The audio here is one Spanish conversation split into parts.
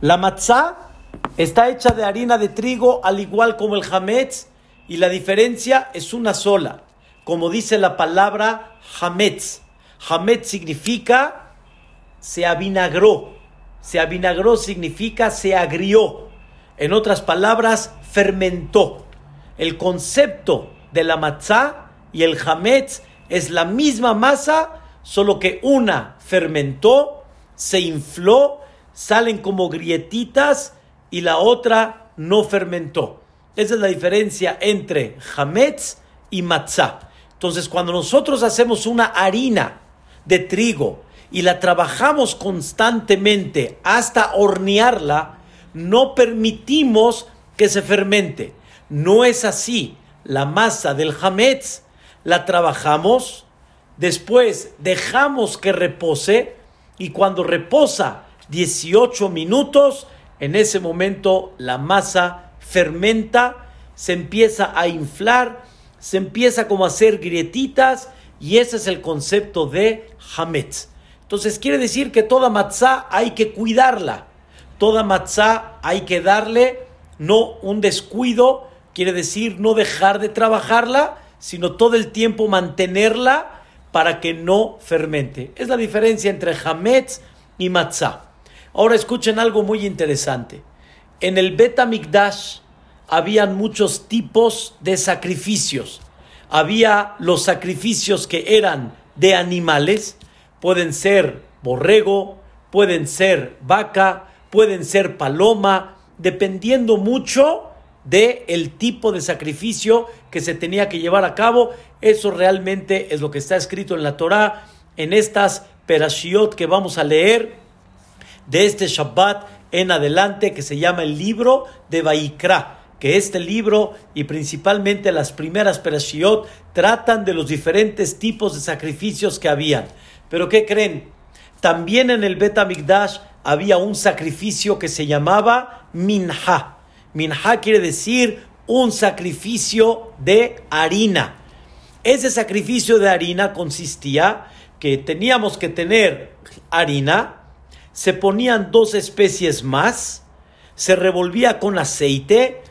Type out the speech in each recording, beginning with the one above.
La matzá está hecha de harina de trigo, al igual como el hametz, y la diferencia es una sola, como dice la palabra hametz. Hametz significa se avinagró. Se avinagró significa se agrió. En otras palabras, fermentó. El concepto de la matzá y el hametz es la misma masa, solo que una fermentó, se infló, salen como grietitas y la otra no fermentó. Esa es la diferencia entre hametz y matzá. Entonces, cuando nosotros hacemos una harina de trigo y la trabajamos constantemente hasta hornearla, no permitimos que se fermente. No es así. La masa del hametz la trabajamos, después dejamos que repose y cuando reposa 18 minutos, en ese momento la masa fermenta, se empieza a inflar, se empieza como a hacer grietitas y ese es el concepto de hametz. Entonces quiere decir que toda matzá hay que cuidarla. Toda matzá hay que darle no un descuido, quiere decir no dejar de trabajarla, sino todo el tiempo mantenerla para que no fermente. Es la diferencia entre hametz y matzá. Ahora escuchen algo muy interesante. En el Betamikdash habían muchos tipos de sacrificios. Había los sacrificios que eran de animales, pueden ser borrego, pueden ser vaca, pueden ser paloma, dependiendo mucho de el tipo de sacrificio que se tenía que llevar a cabo. Eso realmente es lo que está escrito en la Torá, en estas perashiot que vamos a leer de este Shabbat en adelante, que se llama el libro de Vaikra que este libro y principalmente las primeras perashiot tratan de los diferentes tipos de sacrificios que habían. Pero ¿qué creen? También en el Bet había un sacrificio que se llamaba Minha. Minha quiere decir un sacrificio de harina. Ese sacrificio de harina consistía que teníamos que tener harina, se ponían dos especies más, se revolvía con aceite,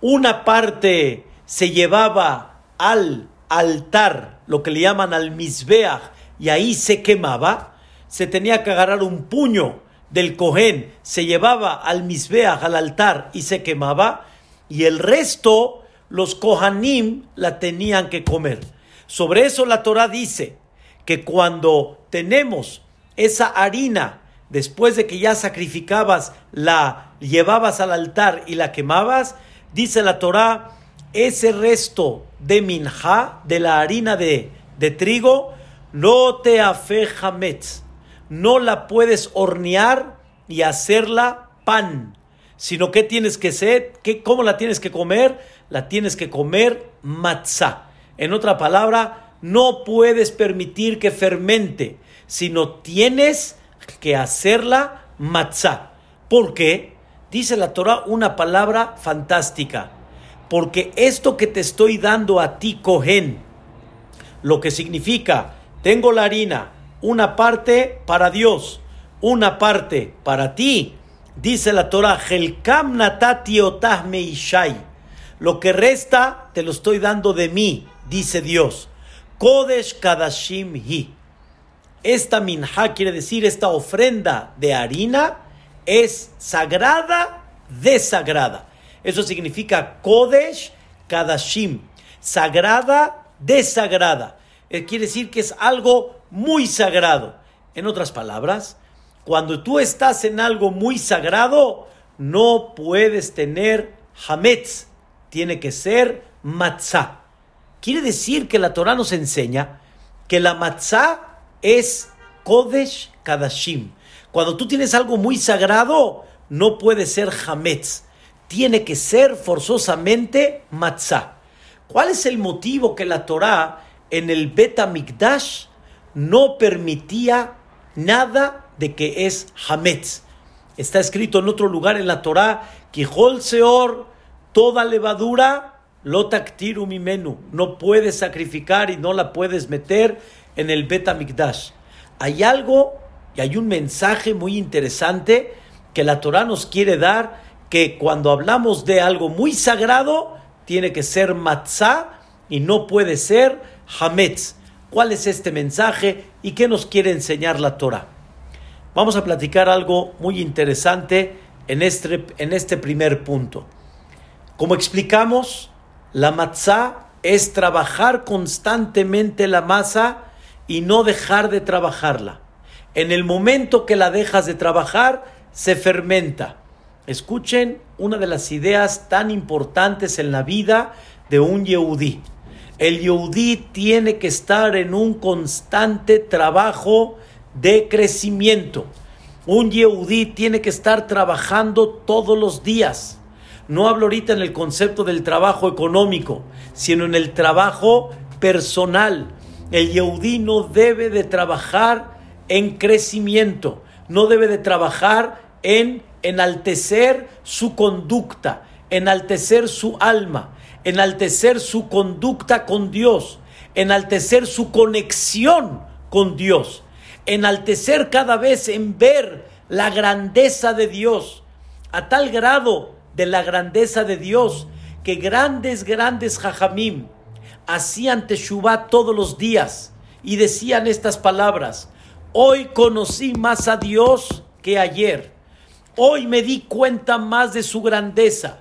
una parte se llevaba al altar, lo que le llaman al misbeach, y ahí se quemaba, se tenía que agarrar un puño del Cohen se llevaba al Misbeach, al altar, y se quemaba, y el resto, los Kohanim la tenían que comer. Sobre eso la Torah dice que cuando tenemos esa harina, después de que ya sacrificabas, la llevabas al altar y la quemabas, dice la Torah, ese resto de minja, de la harina de, de trigo, no te afejametz no la puedes hornear y hacerla pan, sino que tienes que ser, que, ¿cómo la tienes que comer? La tienes que comer matzá. En otra palabra, no puedes permitir que fermente, sino tienes que hacerla matzá. ¿Por qué? Dice la Torah una palabra fantástica. Porque esto que te estoy dando a ti, Cohen, lo que significa, tengo la harina, una parte para Dios, una parte para ti. Dice la Torah, Helkam natati ishai. Lo que resta te lo estoy dando de mí, dice Dios. Kodesh kadashim hi. Esta minha quiere decir esta ofrenda de harina es sagrada, desagrada. Eso significa Kodesh kadashim. Sagrada, desagrada. Eh, quiere decir que es algo muy sagrado. En otras palabras, cuando tú estás en algo muy sagrado, no puedes tener hametz, tiene que ser matzah. Quiere decir que la Torah nos enseña que la matzah es kodesh kadashim. Cuando tú tienes algo muy sagrado, no puede ser hametz, tiene que ser forzosamente matzah. ¿Cuál es el motivo que la Torah en el Bet Mikdash no permitía nada de que es Hametz. Está escrito en otro lugar en la Torá, Quijol Seor, toda levadura, lotaktiru mi menú. No puedes sacrificar y no la puedes meter en el Betamikdash. Hay algo y hay un mensaje muy interesante que la Torah nos quiere dar que cuando hablamos de algo muy sagrado, tiene que ser matzah y no puede ser hametz. ¿Cuál es este mensaje y qué nos quiere enseñar la Torah? Vamos a platicar algo muy interesante en este, en este primer punto. Como explicamos, la matzah es trabajar constantemente la masa y no dejar de trabajarla. En el momento que la dejas de trabajar, se fermenta. Escuchen una de las ideas tan importantes en la vida de un yehudí. El yehudí tiene que estar en un constante trabajo de crecimiento. Un yehudí tiene que estar trabajando todos los días. No hablo ahorita en el concepto del trabajo económico, sino en el trabajo personal. El yehudí no debe de trabajar en crecimiento, no debe de trabajar en enaltecer su conducta, enaltecer su alma, enaltecer su conducta con Dios, enaltecer su conexión con Dios, enaltecer cada vez en ver la grandeza de Dios, a tal grado de la grandeza de Dios que grandes, grandes jajamim hacían teshuvah todos los días y decían estas palabras, hoy conocí más a Dios que ayer Hoy me di cuenta más de su grandeza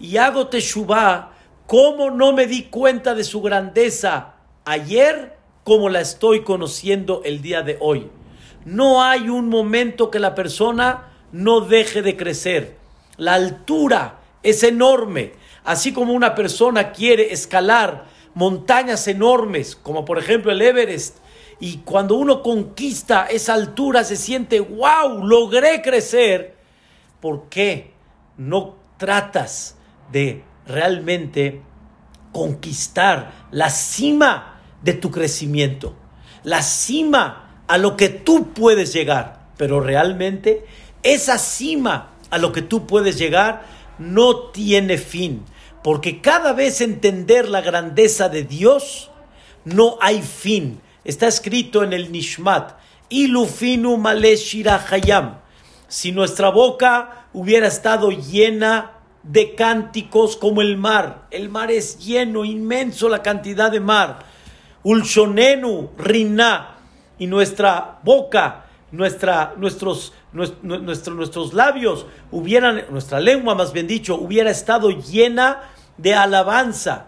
y hago teshuvah como no me di cuenta de su grandeza ayer como la estoy conociendo el día de hoy. No hay un momento que la persona no deje de crecer. La altura es enorme. Así como una persona quiere escalar montañas enormes, como por ejemplo el Everest, y cuando uno conquista esa altura se siente, wow, logré crecer ¿por qué no tratas de realmente conquistar la cima de tu crecimiento? La cima a lo que tú puedes llegar. Pero realmente esa cima a lo que tú puedes llegar no tiene fin. Porque cada vez entender la grandeza de Dios, no hay fin. Está escrito en el Nishmat. Ilufinu male hayam si nuestra boca hubiera estado llena de cánticos como el mar. El mar es lleno, inmenso la cantidad de mar. Ulshonenu, Rina. Y nuestra boca, nuestra, nuestros, nuestros labios hubieran, nuestra lengua más bien dicho, hubiera estado llena de alabanza.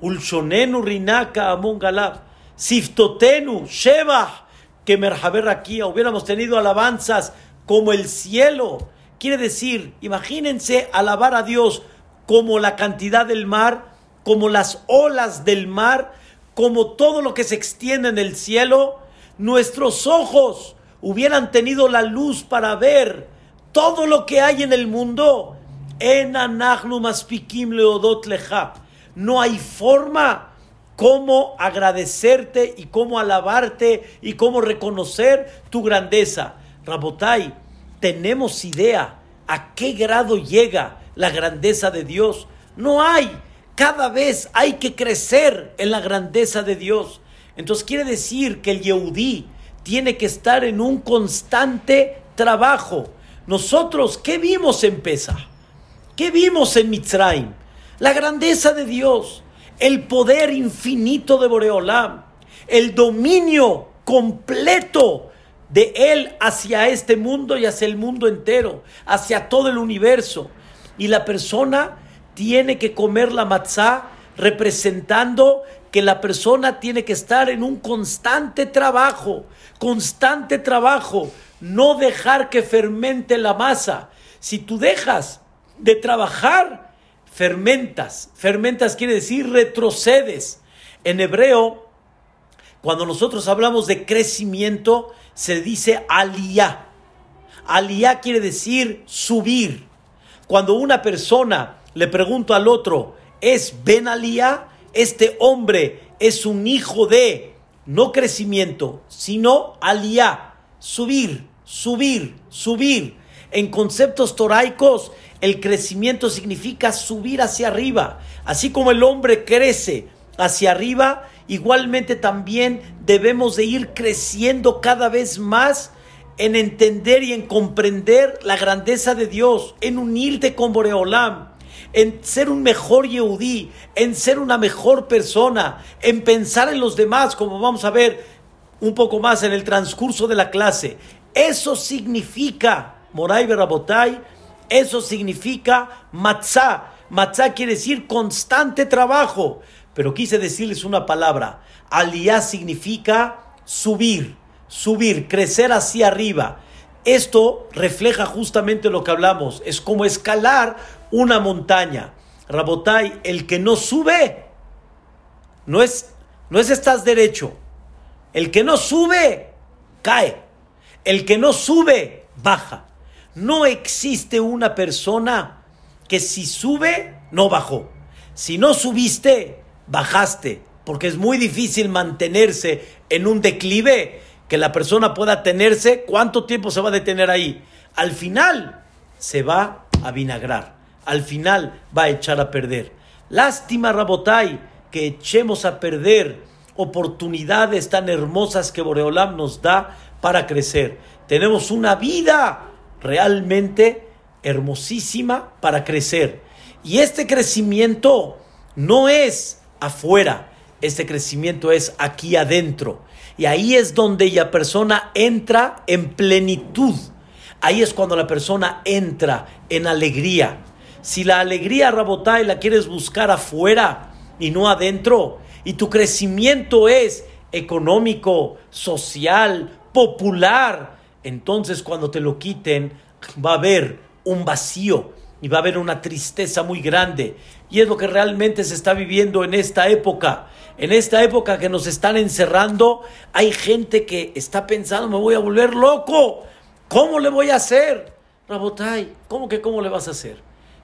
Ulshonenu, Rinaka, Amon Galab. Siftotenu, Sheba, que Merhaber aquí hubiéramos tenido alabanzas como el cielo. Quiere decir, imagínense alabar a Dios como la cantidad del mar, como las olas del mar, como todo lo que se extiende en el cielo. Nuestros ojos hubieran tenido la luz para ver todo lo que hay en el mundo. No hay forma cómo agradecerte y cómo alabarte y cómo reconocer tu grandeza. Rabotai, tenemos idea a qué grado llega la grandeza de Dios. No hay. Cada vez hay que crecer en la grandeza de Dios. Entonces quiere decir que el Yehudí tiene que estar en un constante trabajo. Nosotros, ¿qué vimos en Pesa? ¿Qué vimos en Mitzrayim? La grandeza de Dios, el poder infinito de Boreolam, el dominio completo de Él hacia este mundo y hacia el mundo entero, hacia todo el universo. Y la persona tiene que comer la matzá representando que la persona tiene que estar en un constante trabajo, constante trabajo, no dejar que fermente la masa. Si tú dejas de trabajar, fermentas. Fermentas quiere decir retrocedes. En hebreo, cuando nosotros hablamos de crecimiento, se dice aliyah. Aliyah quiere decir subir. Cuando una persona le pregunta al otro, ¿es Ben Aliyah? Este hombre es un hijo de no crecimiento, sino aliyah, subir, subir, subir. En conceptos toraicos, el crecimiento significa subir hacia arriba. Así como el hombre crece hacia arriba, igualmente también debemos de ir creciendo cada vez más en entender y en comprender la grandeza de Dios, en unirte con Boreolam, en ser un mejor Yehudí, en ser una mejor persona, en pensar en los demás, como vamos a ver un poco más en el transcurso de la clase. Eso significa, Moray Berabotay, eso significa matzah. Matzah quiere decir constante trabajo. Pero quise decirles una palabra. Aliyah significa subir, subir, crecer hacia arriba. Esto refleja justamente lo que hablamos. Es como escalar una montaña. Rabotay, el que no sube, no es, no es estás derecho. El que no sube, cae. El que no sube, baja. No existe una persona que si sube, no bajó. Si no subiste, bajaste. Porque es muy difícil mantenerse en un declive que la persona pueda tenerse. ¿Cuánto tiempo se va a detener ahí? Al final se va a vinagrar. Al final va a echar a perder. Lástima, Rabotai, que echemos a perder oportunidades tan hermosas que Boreolam nos da para crecer. Tenemos una vida realmente hermosísima para crecer. Y este crecimiento no es afuera, este crecimiento es aquí adentro. Y ahí es donde la persona entra en plenitud. Ahí es cuando la persona entra en alegría. Si la alegría, y la quieres buscar afuera y no adentro, y tu crecimiento es económico, social, popular, entonces cuando te lo quiten va a haber un vacío y va a haber una tristeza muy grande. Y es lo que realmente se está viviendo en esta época. En esta época que nos están encerrando, hay gente que está pensando, me voy a volver loco. ¿Cómo le voy a hacer? Rabotay, ¿cómo que cómo le vas a hacer?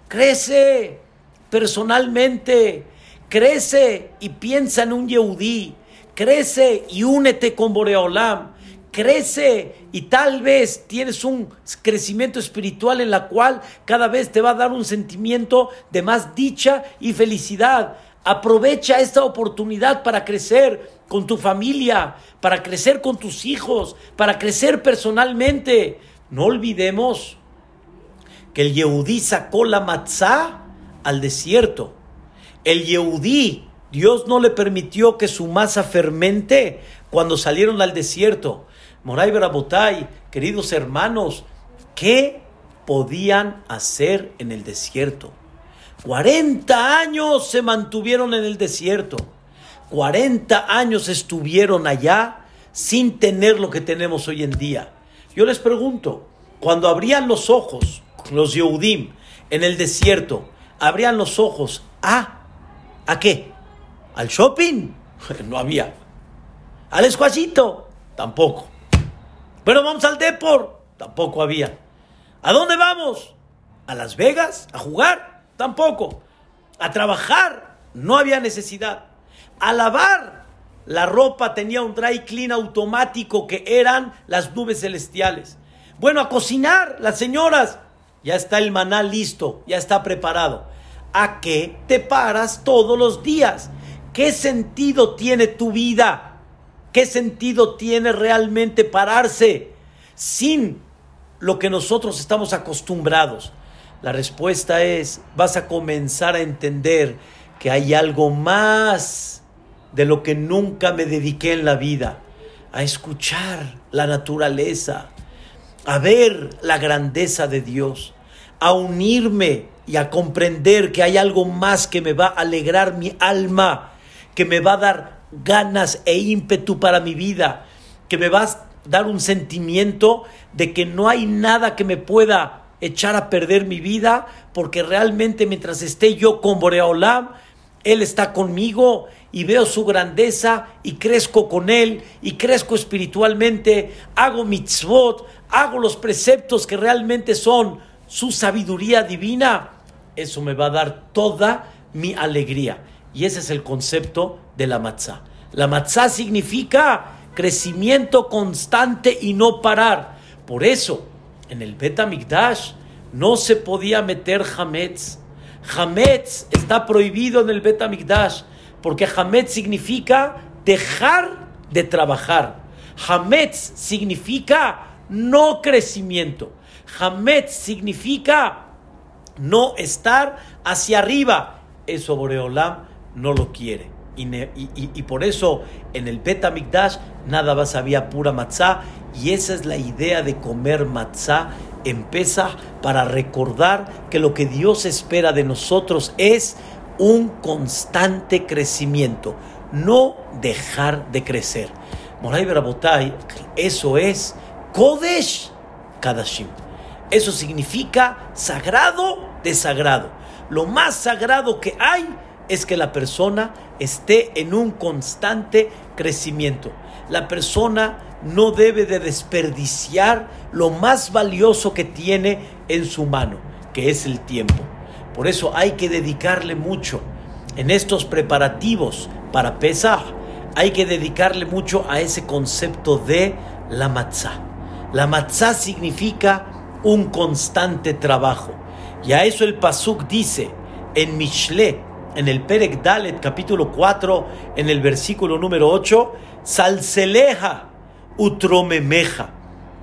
Crece personalmente, crece y piensa en un Yehudí, crece y únete con Boreolam crece y tal vez tienes un crecimiento espiritual en la cual cada vez te va a dar un sentimiento de más dicha y felicidad. Aprovecha esta oportunidad para crecer con tu familia, para crecer con tus hijos, para crecer personalmente. No olvidemos que el Yehudí sacó la matzá al desierto. El Yehudí, Dios no le permitió que su masa fermente cuando salieron al desierto. Moray Barabotay, queridos hermanos, ¿qué podían hacer en el desierto? 40 años se mantuvieron en el desierto. 40 años estuvieron allá sin tener lo que tenemos hoy en día. Yo les pregunto, cuando abrían los ojos, los Yehudim, en el desierto, abrían los ojos a, ¿a qué? ¿Al shopping? No había. ¿Al escuachito? Tampoco. Bueno, vamos al Depor. Tampoco había. ¿A dónde vamos? ¿A Las Vegas? ¿A jugar? Tampoco. ¿A trabajar? No había necesidad. ¿A lavar? La ropa tenía un dry clean automático que eran las nubes celestiales. Bueno, a cocinar, las señoras. Ya está el maná listo, ya está preparado. ¿A qué te paras todos los días? ¿Qué sentido tiene tu vida? ¿Qué sentido tiene realmente pararse sin lo que nosotros estamos acostumbrados? La respuesta es, vas a comenzar a entender que hay algo más de lo que nunca me dediqué en la vida, a escuchar la naturaleza, a ver la grandeza de Dios, a unirme y a comprender que hay algo más que me va a alegrar mi alma, que me va a dar ganas e ímpetu para mi vida, que me vas a dar un sentimiento de que no hay nada que me pueda echar a perder mi vida, porque realmente mientras esté yo con Boreolam, Él está conmigo y veo su grandeza y crezco con Él y crezco espiritualmente, hago mitzvot, hago los preceptos que realmente son su sabiduría divina, eso me va a dar toda mi alegría. Y ese es el concepto de la matzá. La matzá significa crecimiento constante y no parar. Por eso, en el Bet no se podía meter Hametz. Hametz está prohibido en el Bet porque Hametz significa dejar de trabajar. Hametz significa no crecimiento. Hametz significa no estar hacia arriba. Eso Boreolam no lo quiere. Y, por eso en el Bet nada más había pura matzá. Y esa es la idea de comer matzá en para recordar que lo que Dios espera de nosotros es un constante crecimiento, no dejar de crecer. Moray Berabotay, eso es Kodesh Kadashim. Eso significa sagrado de sagrado. Lo más sagrado que hay es que la persona esté en un constante crecimiento. La persona no debe de desperdiciar lo más valioso que tiene en su mano, que es el tiempo. Por eso hay que dedicarle mucho en estos preparativos para pesar. Hay que dedicarle mucho a ese concepto de la matzah. La matzah significa un constante trabajo. Y a eso el Pasuk dice en Mishle, en el Perek Dalet, capítulo 4, en el versículo número 8, Salseleja utromemeja.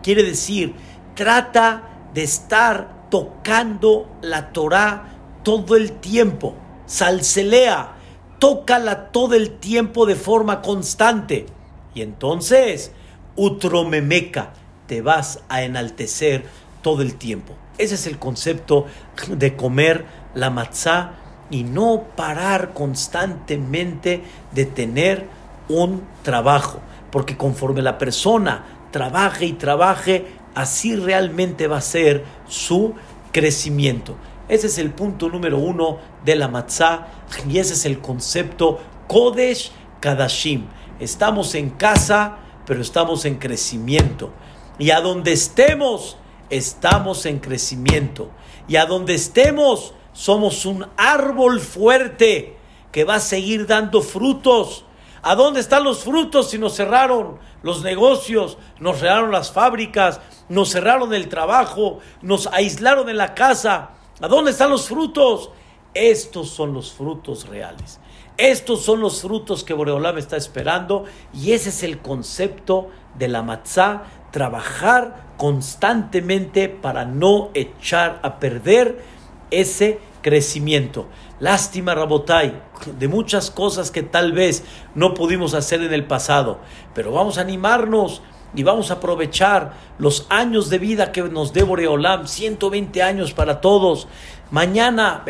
Quiere decir, trata de estar tocando la Torah todo el tiempo. Salselea, tócala todo el tiempo de forma constante. Y entonces, utromemeca, te vas a enaltecer todo el tiempo. Ese es el concepto de comer la matzá y no parar constantemente de tener un trabajo. Porque conforme la persona trabaje y trabaje, así realmente va a ser su crecimiento. Ese es el punto número uno de la matzá y ese es el concepto Kodesh Kadashim. Estamos en casa, pero estamos en crecimiento. Y a donde estemos, estamos en crecimiento. Y a donde estemos, somos un árbol fuerte que va a seguir dando frutos. ¿A dónde están los frutos si nos cerraron los negocios, nos cerraron las fábricas, nos cerraron el trabajo, nos aislaron en la casa? ¿A dónde están los frutos? Estos son los frutos reales. Estos son los frutos que Boreolam está esperando y ese es el concepto de la matzá, trabajar constantemente para no echar a perder ese crecimiento. Lástima, Rabotai, de muchas cosas que tal vez no pudimos hacer en el pasado, pero vamos a animarnos y vamos a aprovechar los años de vida que nos dé Boreolam, 120 años para todos. Mañana,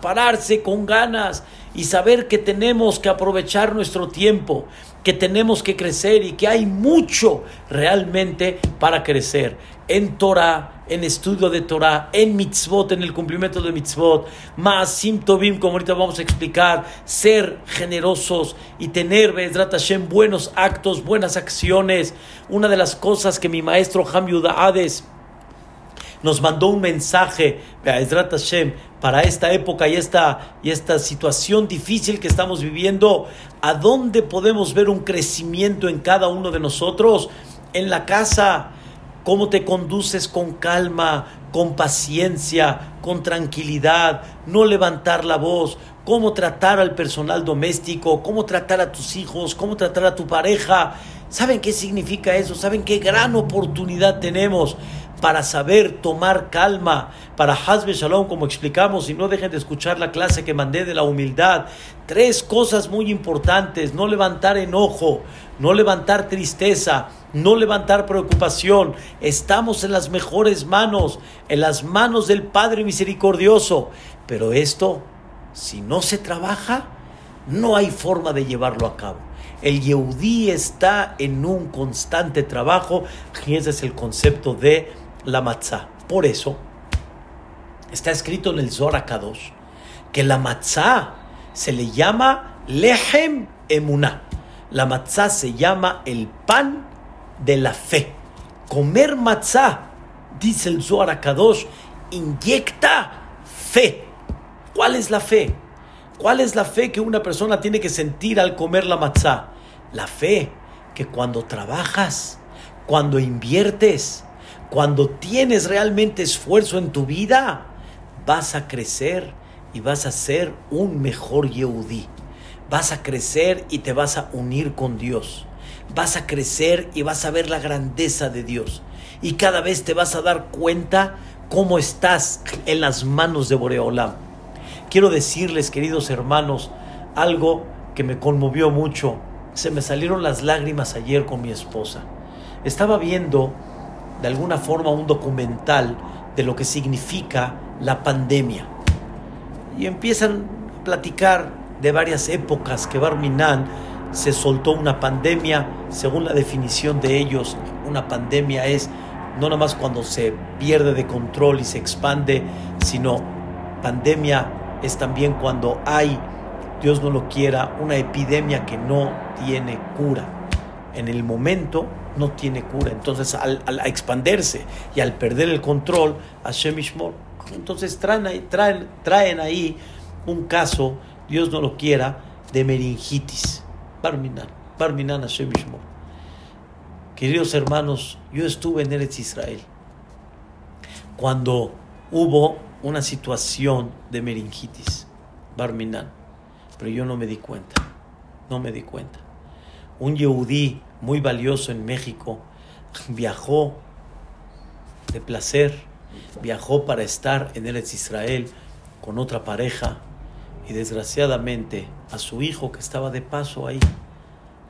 pararse con ganas y saber que tenemos que aprovechar nuestro tiempo, que tenemos que crecer y que hay mucho realmente para crecer en Torah, en estudio de Torah, en mitzvot, en el cumplimiento de mitzvot, más tovim, como ahorita vamos a explicar, ser generosos y tener, Bezrat Hashem, buenos actos, buenas acciones. Una de las cosas que mi maestro Ham Hades nos mandó un mensaje, Hashem, para esta época y esta, y esta situación difícil que estamos viviendo, ¿a dónde podemos ver un crecimiento en cada uno de nosotros? En la casa, cómo te conduces con calma, con paciencia, con tranquilidad, no levantar la voz, cómo tratar al personal doméstico, cómo tratar a tus hijos, cómo tratar a tu pareja. ¿Saben qué significa eso? ¿Saben qué gran oportunidad tenemos para saber tomar calma? Para Hazbe Shalom, como explicamos, y no dejen de escuchar la clase que mandé de la humildad. Tres cosas muy importantes: no levantar enojo, no levantar tristeza, no levantar preocupación. Estamos en las mejores manos, en las manos del Padre Misericordioso. Pero esto, si no se trabaja, no hay forma de llevarlo a cabo. El Yehudí está en un constante trabajo y ese es el concepto de la matzah. Por eso, está escrito en el Zohar Kadosh que la matzah se le llama lehem emuná. La matzá se llama el pan de la fe. Comer matzá, dice el Zohar Kadosh, inyecta fe. ¿Cuál es la fe? ¿Cuál es la fe que una persona tiene que sentir al comer la matzá? La fe que cuando trabajas, cuando inviertes, cuando tienes realmente esfuerzo en tu vida, vas a crecer y vas a ser un mejor Yehudí. Vas a crecer y te vas a unir con Dios. vas a crecer y vas a ver la grandeza de Dios. Y cada vez te vas a dar cuenta cómo estás en las manos de Boreolam. Quiero decirles, queridos hermanos, algo que me conmovió mucho. Se me salieron las lágrimas ayer con mi esposa. Estaba viendo de alguna forma un documental de lo que significa la pandemia. Y empiezan a platicar de varias épocas que Barminan se soltó una pandemia, según la definición de ellos, una pandemia es no nada más cuando se pierde de control y se expande, sino pandemia es también cuando hay, Dios no lo quiera, una epidemia que no tiene cura. En el momento no tiene cura. Entonces, al, expandirse y al perder el control, Hashem Ishmor, entonces traen, traen, traen ahí un caso, Dios no lo quiera, de meningitis. Barminan, Barminan Hashem Ishmor. Queridos hermanos, yo estuve en Eretz Israel cuando hubo una situación de meningitis, Barminan, pero yo no me di cuenta, no me di cuenta. Un yehudí muy valioso en México viajó de placer, viajó para estar en Eretz Israel con otra pareja y desgraciadamente a su hijo que estaba de paso ahí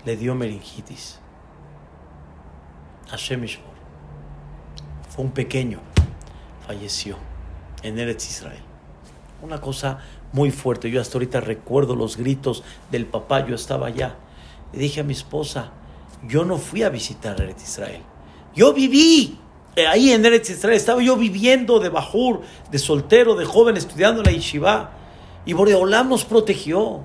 le dio meningitis. Hashem Fue un pequeño, falleció en Eretz Israel. Una cosa muy fuerte. Yo hasta ahorita recuerdo los gritos del papá. Yo estaba allá. Le dije a mi esposa, yo no fui a visitar Eretz Israel. Yo viví eh, ahí en Eretz Israel. Estaba yo viviendo de bajur, de soltero, de joven, estudiando la yeshiva. Y Boreolam nos protegió.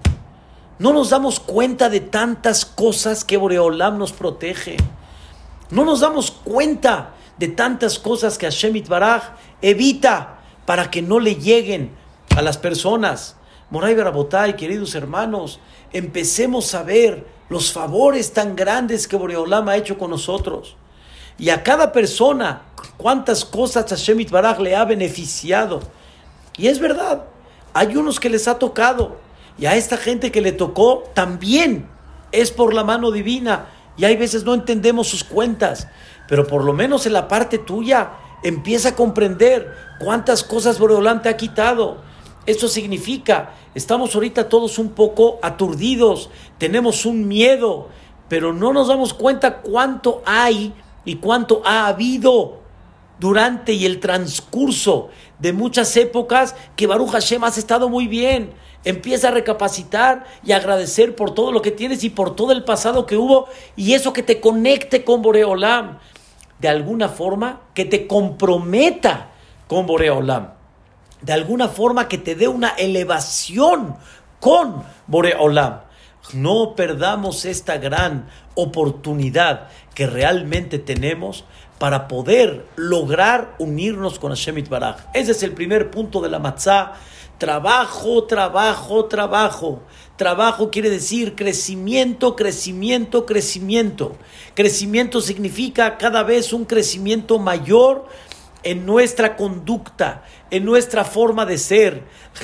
No nos damos cuenta de tantas cosas que Boreolam nos protege. No nos damos cuenta de tantas cosas que Hashem Baraj evita para que no le lleguen a las personas. Moray Barabotay, queridos hermanos, empecemos a ver los favores tan grandes que Boreolam ha hecho con nosotros. Y a cada persona, cuántas cosas Hashem Baraj le ha beneficiado. Y es verdad, hay unos que les ha tocado. Y a esta gente que le tocó también es por la mano divina. Y hay veces no entendemos sus cuentas. Pero por lo menos en la parte tuya empieza a comprender cuántas cosas Boreolam te ha quitado. Eso significa, estamos ahorita todos un poco aturdidos, tenemos un miedo, pero no nos damos cuenta cuánto hay y cuánto ha habido durante y el transcurso de muchas épocas que Baruch Hashem has estado muy bien. Empieza a recapacitar y agradecer por todo lo que tienes y por todo el pasado que hubo y eso que te conecte con Boreolam. De alguna forma que te comprometa con Boreolam de alguna forma que te dé una elevación con Boreolam. No perdamos esta gran oportunidad que realmente tenemos para poder lograr unirnos con Hashem Baraj. Ese es el primer punto de la matzah. Trabajo, trabajo, trabajo. Trabajo quiere decir crecimiento, crecimiento, crecimiento. Crecimiento significa cada vez un crecimiento mayor en nuestra conducta, en nuestra forma de ser,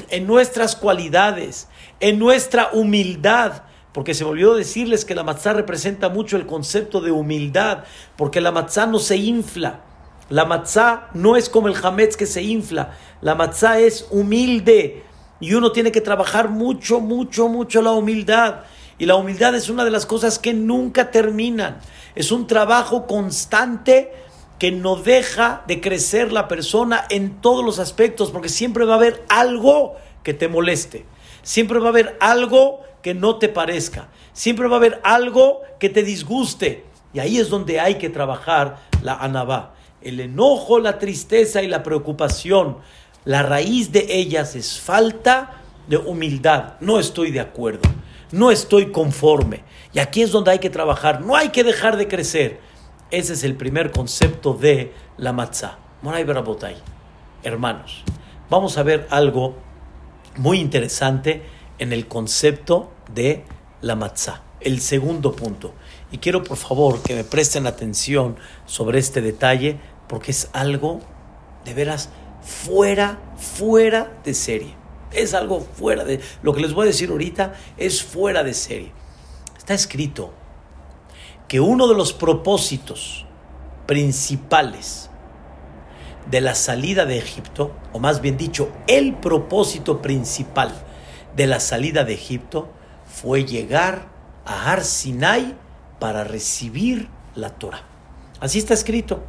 en nuestras cualidades, en nuestra humildad. Porque se volvió a decirles que la matzá representa mucho el concepto de humildad, porque la matzá no se infla. La matzá no es como el hametz que se infla. La matzá es humilde y uno tiene que trabajar mucho, mucho, mucho la humildad. Y la humildad es una de las cosas que nunca terminan. Es un trabajo constante que no deja de crecer la persona en todos los aspectos, porque siempre va a haber algo que te moleste, siempre va a haber algo que no te parezca, siempre va a haber algo que te disguste. Y ahí es donde hay que trabajar la anabá. El enojo, la tristeza y la preocupación, la raíz de ellas es falta de humildad. No estoy de acuerdo, no estoy conforme. Y aquí es donde hay que trabajar. No hay que dejar de crecer. Ese es el primer concepto de la matzah. Moray Barabotay. Hermanos, vamos a ver algo muy interesante en el concepto de la matzah. El segundo punto. Y quiero por favor que me presten atención sobre este detalle porque es algo de veras fuera, fuera de serie. Es algo fuera de... Lo que les voy a decir ahorita es fuera de serie. Está escrito que uno de los propósitos principales de la salida de Egipto, o más bien dicho, el propósito principal de la salida de Egipto fue llegar a Har Sinai para recibir la Torah. Así está escrito.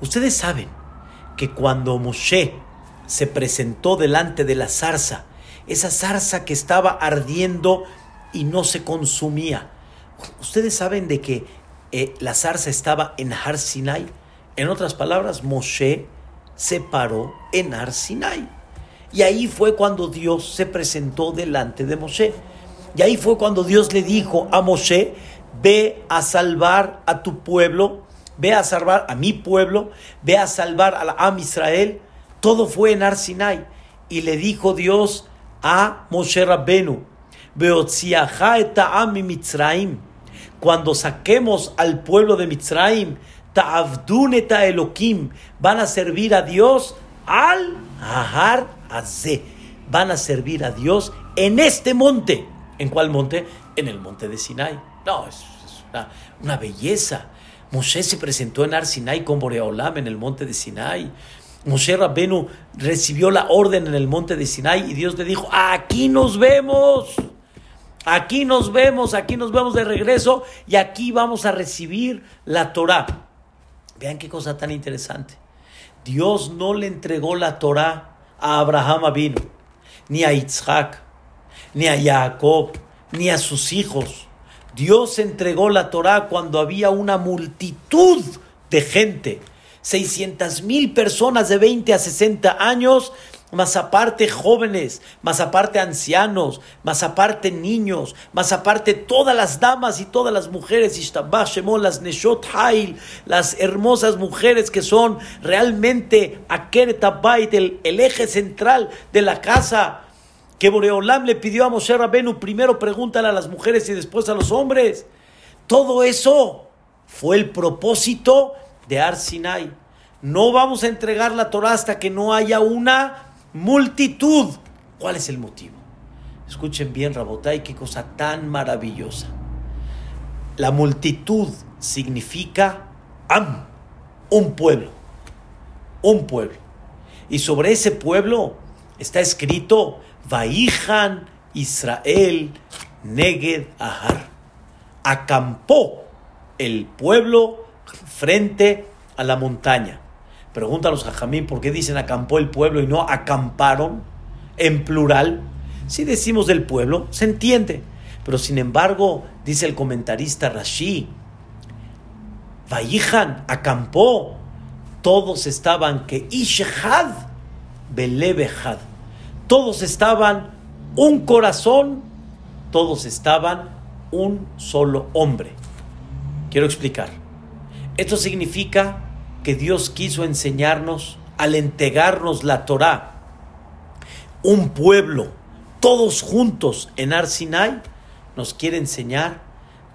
Ustedes saben que cuando Moshe se presentó delante de la zarza, esa zarza que estaba ardiendo y no se consumía, ustedes saben de que eh, la zarza estaba en Har Sinai. En otras palabras, Moshe se paró en Har Sinai. Y ahí fue cuando Dios se presentó delante de Moshe. Y ahí fue cuando Dios le dijo a Moshe, ve a salvar a tu pueblo, ve a salvar a mi pueblo, ve a salvar a la Israel. Todo fue en Har Sinai. Y le dijo Dios a Moshe Rabbenu, cuando saquemos al pueblo de Mitzrayim, ta'avduneta Elohim, van a servir a Dios al Ahar Azeh. Van a servir a Dios en este monte. ¿En cuál monte? En el monte de Sinai. No, es, una, belleza. Moshe se presentó en Ar Sinai con Boreolam en el monte de Sinai. Moshe Rabbenu recibió la orden en el monte de Sinai y Dios le dijo, aquí nos vemos. Aquí nos vemos, aquí nos vemos de regreso y aquí vamos a recibir la Torah. Vean qué cosa tan interesante. Dios no le entregó la Torah a Abraham vino, ni a Isaac, ni a Jacob, ni a sus hijos. Dios entregó la Torah cuando había una multitud de gente, 600 mil personas de 20 a 60 años más aparte jóvenes, más aparte ancianos, más aparte niños, más aparte todas las damas y todas las mujeres, las Neshot Hail, las hermosas mujeres que son realmente Akeret el, el eje central de la casa. Que Boreolam le pidió a Moshe Rabenu, primero pregúntale a las mujeres y después a los hombres. Todo eso fue el propósito de Ar Sinai. No vamos a entregar la Torah hasta que no haya una multitud. ¿Cuál es el motivo? Escuchen bien, Rabotay, qué cosa tan maravillosa. La multitud significa Am, un pueblo, un pueblo. Y sobre ese pueblo está escrito Vaihan Israel Neged Ahar. Acampó el pueblo frente a la montaña. Pregunta a los jajamín por qué dicen acampó el pueblo y no acamparon en plural. Si decimos del pueblo, se entiende. Pero sin embargo, dice el comentarista Rashi, Vayihan acampó, todos estaban que Ishehad Belebehad, todos estaban un corazón, todos estaban un solo hombre. Quiero explicar. Esto significa que Dios quiso enseñarnos al entregarnos la Torá. Un pueblo, todos juntos en Arsinai, nos quiere enseñar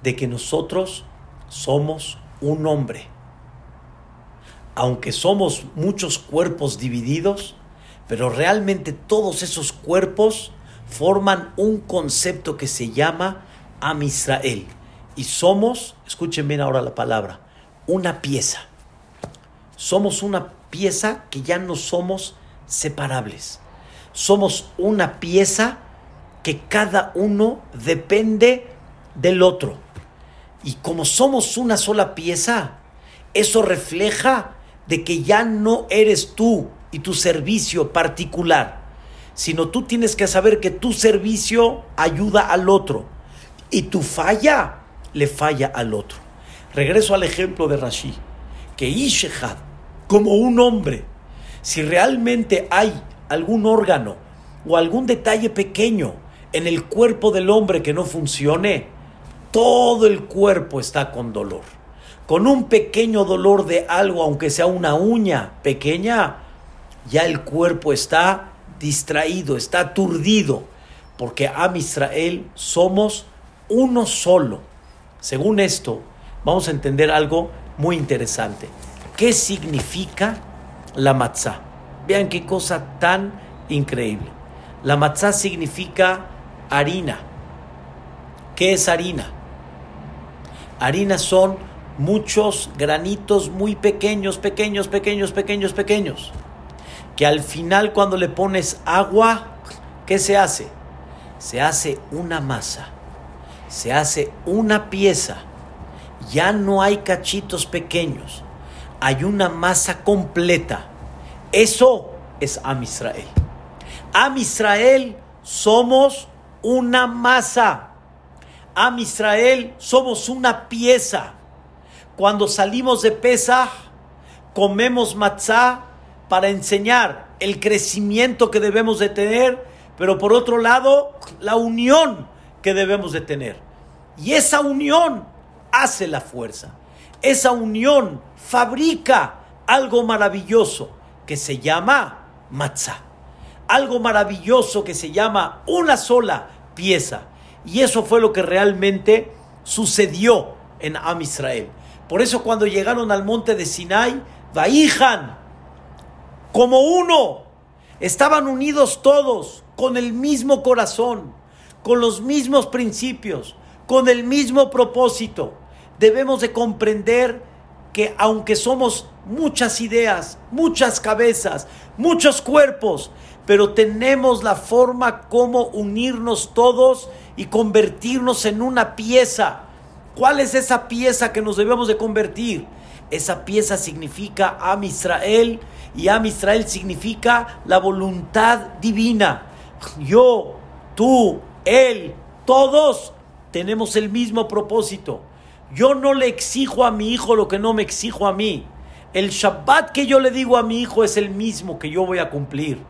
de que nosotros somos un hombre. Aunque somos muchos cuerpos divididos, pero realmente todos esos cuerpos forman un concepto que se llama Am Israel. Y somos, escuchen bien ahora la palabra, una pieza somos una pieza que ya no somos separables. Somos una pieza que cada uno depende del otro. Y como somos una sola pieza, eso refleja de que ya no eres tú y tu servicio particular, sino tú tienes que saber que tu servicio ayuda al otro y tu falla le falla al otro. Regreso al ejemplo de Rashi, que Ishehad como un hombre. Si realmente hay algún órgano o algún detalle pequeño en el cuerpo del hombre que no funcione, todo el cuerpo está con dolor. Con un pequeño dolor de algo, aunque sea una uña pequeña, ya el cuerpo está distraído, está aturdido, porque a Israel somos uno solo. Según esto, vamos a entender algo muy interesante. ¿Qué significa la matzá? Vean qué cosa tan increíble. La matzá significa harina. ¿Qué es harina? Harina son muchos granitos muy pequeños, pequeños, pequeños, pequeños, pequeños. Que al final cuando le pones agua, ¿qué se hace? Se hace una masa, se hace una pieza. Ya no hay cachitos pequeños, hay una masa completa. Eso es Am Israel. Am Israel somos una masa. Am Israel somos una pieza. Cuando salimos de Pesach, comemos matzá para enseñar el crecimiento que debemos de tener, pero por otro lado, la unión que debemos de tener. Y esa unión hace la fuerza. Esa unión fabrica algo maravilloso que se llama matzá. Algo maravilloso que se llama una sola pieza. Y eso fue lo que realmente sucedió en Am Israel. Por eso cuando llegaron al monte de Sinai, Vaijan, como uno, estaban unidos todos, con el mismo corazón, con los mismos principios, con el mismo propósito. Debemos de comprender que aunque somos muchas ideas, muchas cabezas, muchos cuerpos, pero tenemos la forma como unirnos todos y convertirnos en una pieza. ¿Cuál es esa pieza que nos debemos de convertir? Esa pieza significa Am Israel y Am Israel significa la voluntad divina. Yo, tú, él, todos tenemos el mismo propósito. Yo no le exijo a mi hijo lo que no me exijo a mí. El Shabbat que yo le digo a mi hijo es el mismo que yo voy a cumplir.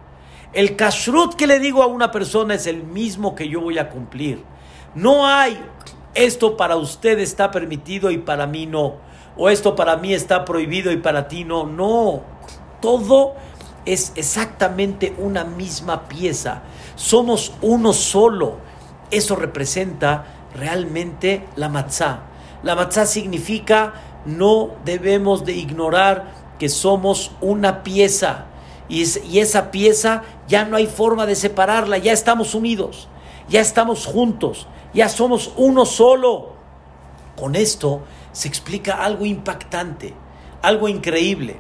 El kashrut que le digo a una persona es el mismo que yo voy a cumplir. No hay esto para usted está permitido y para mí no. O esto para mí está prohibido y para ti no. No. Todo es exactamente una misma pieza. Somos uno solo. Eso representa realmente la matzá. La matzá significa no debemos de ignorar que somos una pieza. Y, y esa pieza ya no hay forma de separarla, ya estamos unidos, ya estamos juntos, ya somos uno solo. Con esto se explica algo impactante, algo increíble.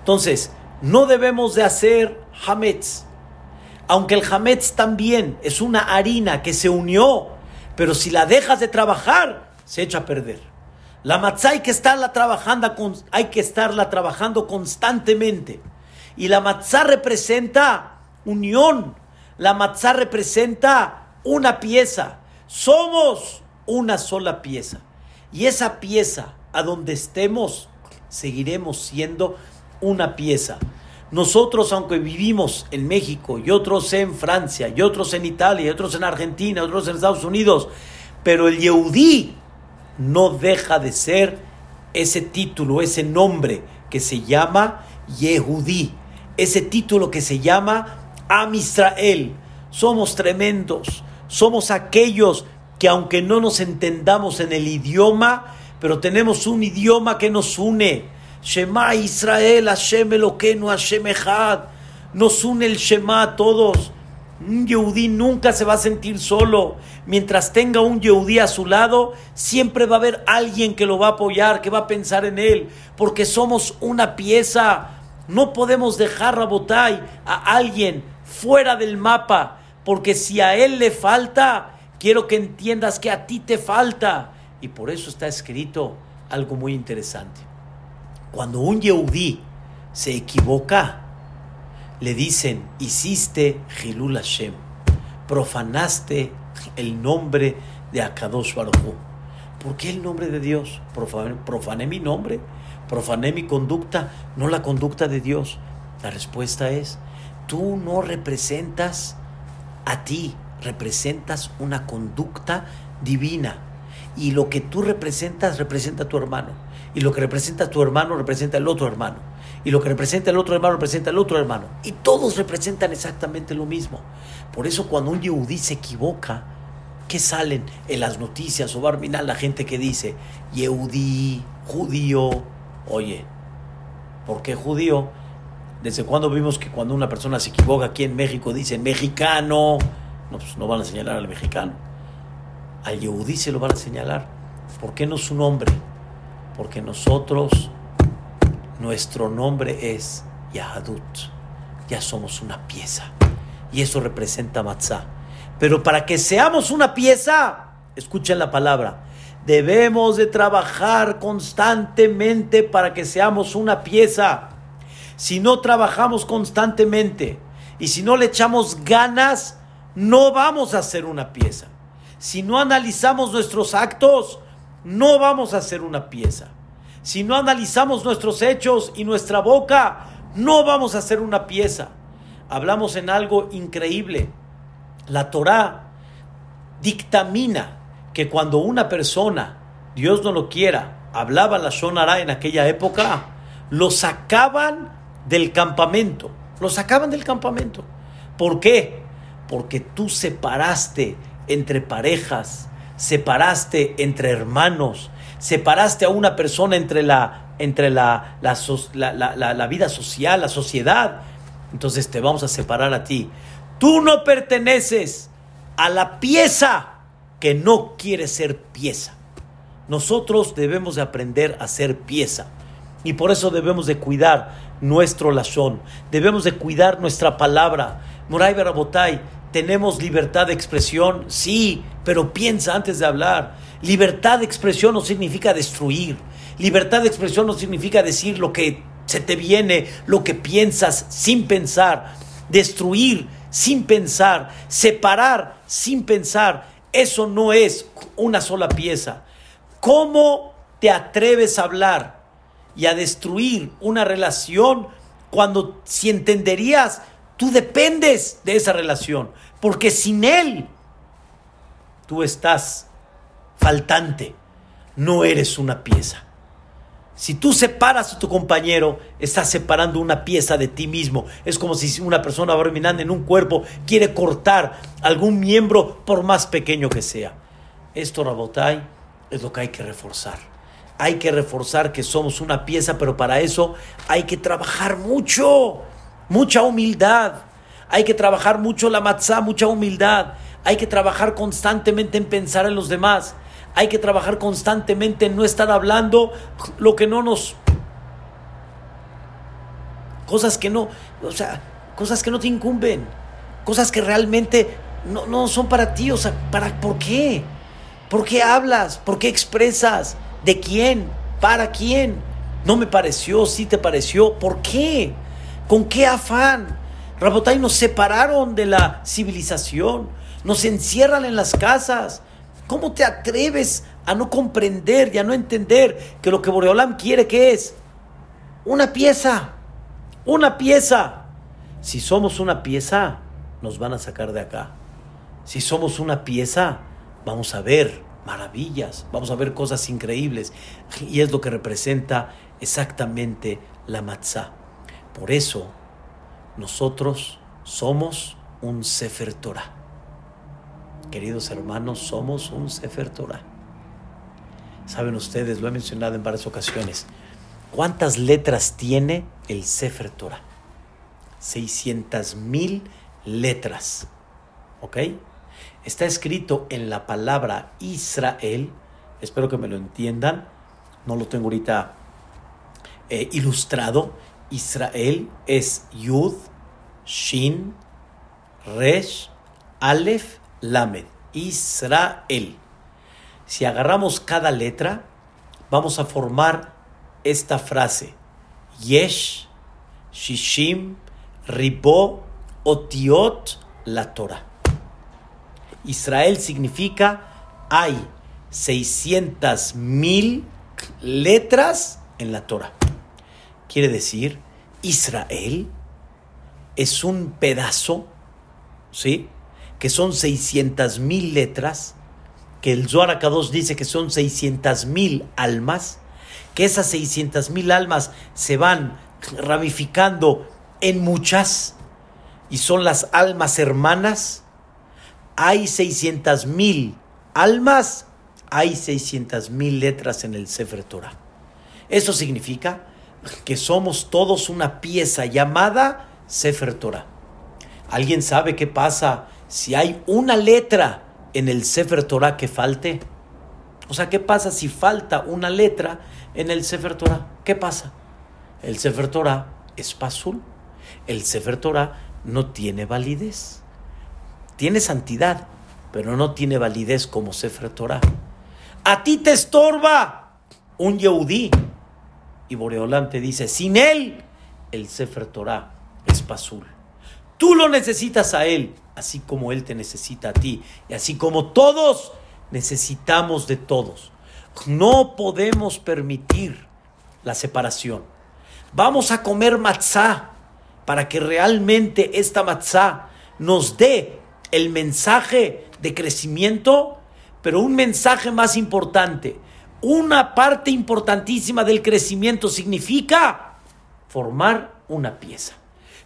Entonces, no debemos de hacer hametz, aunque el hametz también es una harina que se unió, pero si la dejas de trabajar, se echa a perder. La matzá hay que estarla trabajando, hay que estarla trabajando constantemente. Y la matzá representa unión. La matzá representa una pieza. Somos una sola pieza. Y esa pieza, a donde estemos, seguiremos siendo una pieza. Nosotros, aunque vivimos en México y otros en Francia y otros en Italia y otros en Argentina, otros en Estados Unidos, pero el Yehudí no deja de ser ese título, ese nombre que se llama Yehudí, ese título que se llama Am Israel. Somos tremendos, somos aquellos que aunque no nos entendamos en el idioma, pero tenemos un idioma que nos une. Shema Israel, Hashem Eloquenu, Hashem Echad. Nos une el Shema a todos. Un Yehudí nunca se va a sentir solo. Mientras tenga un Yehudí a su lado, siempre va a haber alguien que lo va a apoyar, que va a pensar en él, porque somos una pieza. No podemos dejar a Botay a alguien fuera del mapa, porque si a él le falta, quiero que entiendas que a ti te falta. Y por eso está escrito algo muy interesante. Cuando un Yehudí se equivoca, le dicen, hiciste Hilul Hashem, profanaste el nombre de Akadosh Baruj ¿Por qué el nombre de Dios? Profané, mi nombre, profané mi conducta, no la conducta de Dios. La respuesta es, tú no representas a ti, representas una conducta divina. Y lo que tú representas representa a tu hermano. Y lo que representa a tu hermano representa al otro hermano y lo que representa el otro hermano representa el otro hermano. Y todos representan exactamente lo mismo. Por eso cuando un yehudí se equivoca, ¿qué salen en las noticias o barminal la gente que dice yehudí, judío? Oye, ¿por qué judío? ¿Desde cuándo vimos que cuando una persona se equivoca aquí en México dice mexicano? No, pues no van a señalar al mexicano. Al yehudí se lo van a señalar. ¿Por qué no su nombre? Porque nosotros, nuestro nombre es Yahadut. Ya somos una pieza. Y eso representa Matzah. Pero para que seamos una pieza, escuchen la palabra, debemos de trabajar constantemente para que seamos una pieza. Si no trabajamos constantemente y si no le echamos ganas, no vamos a ser una pieza. Si no analizamos nuestros actos, no vamos a ser una pieza. Si no analizamos nuestros hechos y nuestra boca, no vamos a ser una pieza. Hablamos en algo increíble. La Torah dictamina que cuando una persona, Dios no lo quiera, hablaba la Shonara en aquella época, lo sacaban del campamento. Lo sacaban del campamento. ¿Por qué? Porque tú separaste entre parejas, separaste entre hermanos, separaste a una persona entre la, entre la, la, vida social, la sociedad. Entonces te vamos a separar a ti. Tú no perteneces a la pieza que no quiere ser pieza. Nosotros debemos de aprender a ser pieza. Y por eso debemos de cuidar nuestro lazón. Debemos de cuidar nuestra palabra. Moray Barabotay, ¿tenemos libertad de expresión? Sí, pero piensa antes de hablar. Libertad de expresión no significa destruir. Libertad de expresión no significa decir lo que se te viene, lo que piensas sin pensar. Destruir sin pensar. Separar sin pensar. Eso no es una sola pieza. ¿Cómo te atreves a hablar y a destruir una relación cuando si entenderías, tú dependes de esa relación? Porque sin él, tú estás faltante, no eres una pieza. Si tú separas a tu compañero, estás separando una pieza de ti mismo. Es como si una persona caminando en un cuerpo, quiere cortar algún miembro por más pequeño que sea. Esto, Rabotai, es lo que hay que reforzar. Hay que reforzar que somos una pieza, pero para eso hay que trabajar mucho, mucha humildad. Hay que trabajar mucho la matzá, mucha humildad. Hay que trabajar constantemente en pensar en los demás. Hay que trabajar constantemente en no estar hablando lo que no nos... Cosas que no, o sea, cosas que no te incumben. Cosas que realmente no, no son para ti. O sea, ¿para, ¿por qué? ¿Por qué hablas? ¿Por qué expresas? ¿De quién? ¿Para quién? No me pareció, sí te pareció. ¿Por qué? ¿Con qué afán? Rabotay nos separaron de la civilización, nos encierran en las casas, ¿Cómo te atreves a no comprender y a no entender que lo que Boreolam quiere que es una pieza? Una pieza. Si somos una pieza, nos van a sacar de acá. Si somos una pieza, vamos a ver maravillas, vamos a ver cosas increíbles. Y es lo que representa exactamente la matzah. Por eso, nosotros somos un Sefer Torah. Queridos hermanos, somos un Sefer Torah. Saben ustedes, lo he mencionado en varias ocasiones. ¿Cuántas letras tiene el Sefer Torah? 600 mil letras. ¿Ok? Está escrito en la palabra Israel. Espero que me lo entiendan. No lo tengo ahorita eh, ilustrado. Israel es Yud, Shin, Resh, Aleph Lamed, Israel. Si agarramos cada letra, vamos a formar esta frase. Yesh, Shishim, Ribo, Otiot, la Torah. Israel significa hay 600 mil letras en la Torah. Quiere decir, Israel es un pedazo, ¿sí? que son 600 mil letras, que el Zohar Kadosh dice que son 600 mil almas, que esas 600 mil almas se van ramificando en muchas y son las almas hermanas. Hay 600 mil almas, hay 600 mil letras en el Sefer Torah. Eso significa que somos todos una pieza llamada Sefer Torah. ¿Alguien sabe qué pasa si hay una letra en el Sefer Torah que falte, O sea, ¿qué pasa si falta una letra en el Sefer Torah? ¿Qué pasa? El Sefer Torah es pasul. El Sefer Torah no tiene validez. Tiene santidad, pero no tiene validez como Sefer Torah. A ti te estorba un Yehudí. Y Boreolam te dice, sin él, el Sefer Torah es pasul. Tú lo necesitas a él, así como él te necesita a ti. Y así como todos necesitamos de todos. No podemos permitir la separación. Vamos a comer matzá para que realmente esta matzá nos dé el mensaje de crecimiento, pero un mensaje más importante. Una parte importantísima del crecimiento significa formar una pieza.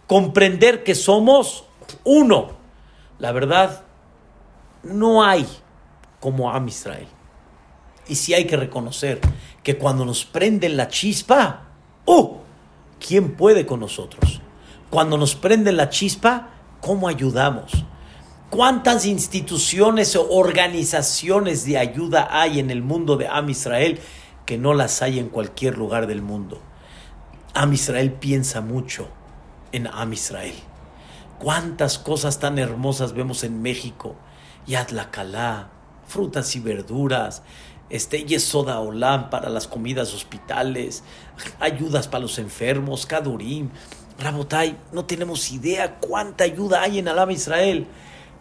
Comprender que somos uno. La verdad, no hay como Am Israel. Y si hay que reconocer que cuando nos prenden la chispa, ¡uh! ¿Quién puede con nosotros? Cuando nos prenden la chispa, ¿cómo ayudamos? ¿Cuántas instituciones o organizaciones de ayuda hay en el mundo de Am Israel que no las hay en cualquier lugar del mundo? Am Israel piensa mucho en Am Israel. ¿Cuántas cosas tan hermosas vemos en México? Yad la Calá, frutas y verduras, este, Yesoda Olam para las comidas hospitales, ayudas para los enfermos, Kadurim, Rabotai, no tenemos idea cuánta ayuda hay en Alama Israel,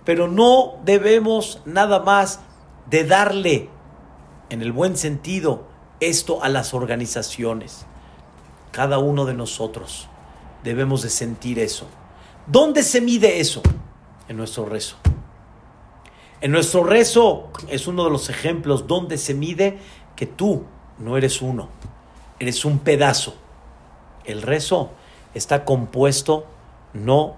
pero no debemos nada más de darle, en el buen sentido, esto a las organizaciones. Cada uno de nosotros debemos de sentir eso. ¿Dónde se mide eso? En nuestro rezo. En nuestro rezo es uno de los ejemplos donde se mide que tú no eres uno, eres un pedazo. El rezo está compuesto no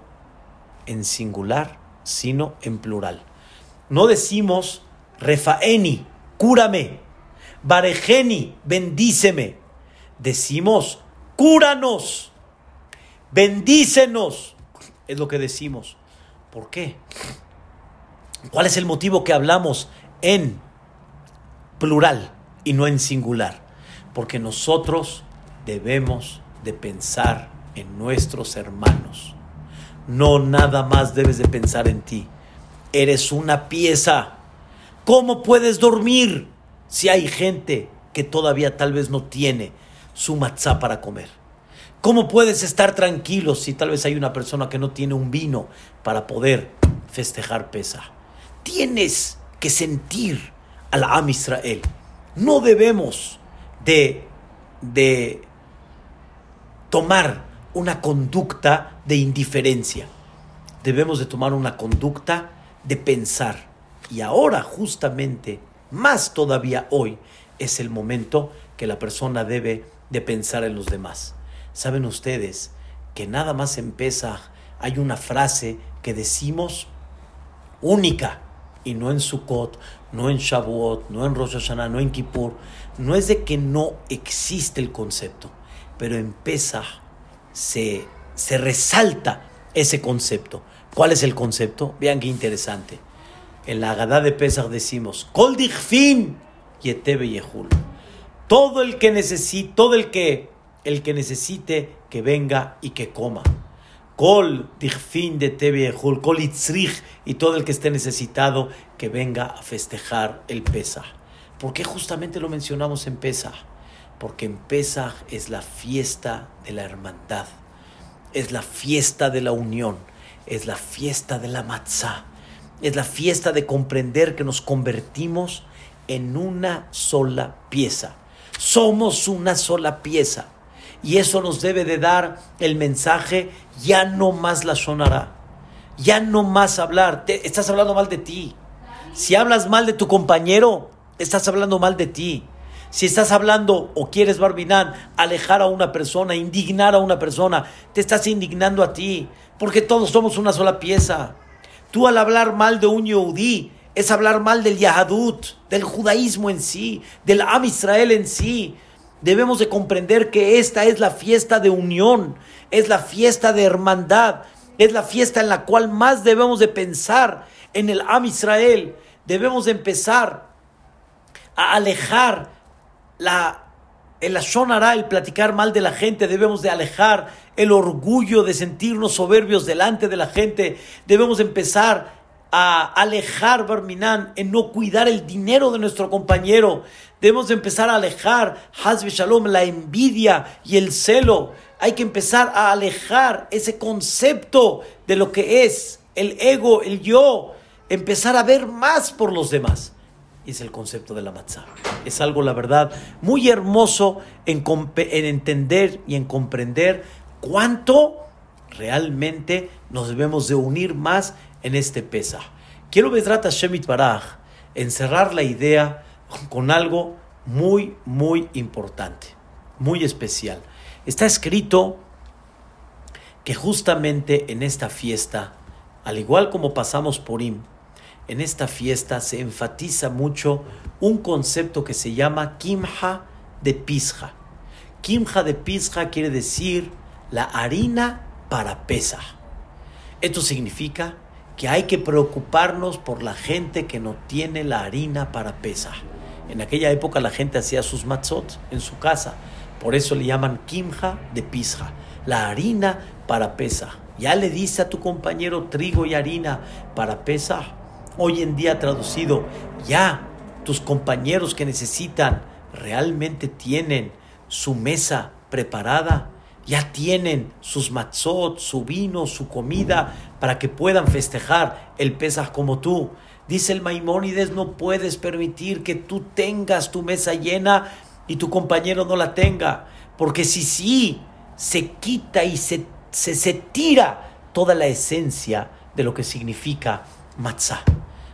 en singular, sino en plural. No decimos refaeni, cúrame, barejeni, bendíceme. Decimos, cúranos, bendícenos. Es lo que decimos. ¿Por qué? ¿Cuál es el motivo que hablamos en plural y no en singular? Porque nosotros debemos de pensar en nuestros hermanos. No nada más debes de pensar en ti. Eres una pieza. ¿Cómo puedes dormir si hay gente que todavía tal vez no tiene su matzá para comer? ¿Cómo puedes estar tranquilo si tal vez hay una persona que no tiene un vino para poder festejar pesa? tienes que sentir al Am Israel. No debemos de, de tomar una conducta de indiferencia. Debemos de tomar una conducta de pensar. Y ahora, justamente, más todavía hoy, es el momento que la persona debe de pensar en los demás. Saben ustedes que nada más empieza, hay una frase que decimos única y no en Sukkot, no en Shavuot, no en Rosh Hashanah, no en Kippur. No es de que no existe el concepto, pero en Pesach se, se resalta ese concepto. ¿Cuál es el concepto? Vean qué interesante. En la Agadá de Pesach decimos, Kol fin yetebe yehul. Todo el que necesite, todo el que, el que necesite que venga y que coma. Kol Dichfin de Tebiehul, Kol Itzrich y todo el que esté necesitado que venga a festejar el Pesach. ¿Por qué justamente lo mencionamos en Pesach? Porque en Pesach es la fiesta de la hermandad, es la fiesta de la unión, es la fiesta de la matzah, es la fiesta de comprender que nos convertimos en una sola pieza. Somos una sola pieza. Y eso nos debe de dar el mensaje, ya no más la sonará, ya no más hablar, estás hablando mal de ti. Si hablas mal de tu compañero, estás hablando mal de ti. Si estás hablando o quieres, Barbinán, alejar a una persona, indignar a una persona, te estás indignando a ti, porque todos somos una sola pieza. Tú al hablar mal de un Yehudí, es hablar mal del Yahadut, del judaísmo en sí, del Am Israel en sí debemos de comprender que esta es la fiesta de unión, es la fiesta de hermandad, es la fiesta en la cual más debemos de pensar en el Am Israel. Debemos de empezar a alejar la, el ashonara, el platicar mal de la gente, debemos de alejar el orgullo de sentirnos soberbios delante de la gente, debemos empezar a alejar, Barminan, en no cuidar el dinero de nuestro compañero, debemos de empezar a alejar, Hazbe Shalom, la envidia y el celo, hay que empezar a alejar ese concepto de lo que es el ego, el yo, empezar a ver más por los demás. Es el concepto de la matzah. Es algo, la verdad, muy hermoso en, entender y en comprender cuánto realmente nos debemos de unir más en este pesa. Quiero, Bedrata Shemit Baraj, encerrar la idea con algo muy, muy importante, muy especial. Está escrito que justamente en esta fiesta, al igual como pasamos por Im, en esta fiesta se enfatiza mucho un concepto que se llama Kimha de Pisja. Kimha de Pisja quiere decir la harina para pesa. Esto significa que hay que preocuparnos por la gente que no tiene la harina para pesa. En aquella época la gente hacía sus matzot en su casa por eso le llaman kimja de pisja, la harina para pesa. Ya le dice a tu compañero trigo y harina para pesa. Hoy en día traducido, ya tus compañeros que necesitan realmente tienen su mesa preparada, ya tienen sus matzot, su vino, su comida para que puedan festejar el Pesaj como tú. Dice el Maimónides, no puedes permitir que tú tengas tu mesa llena y tu compañero no la tenga. Porque si sí, se quita y se, se, tira toda la esencia de lo que significa matzah.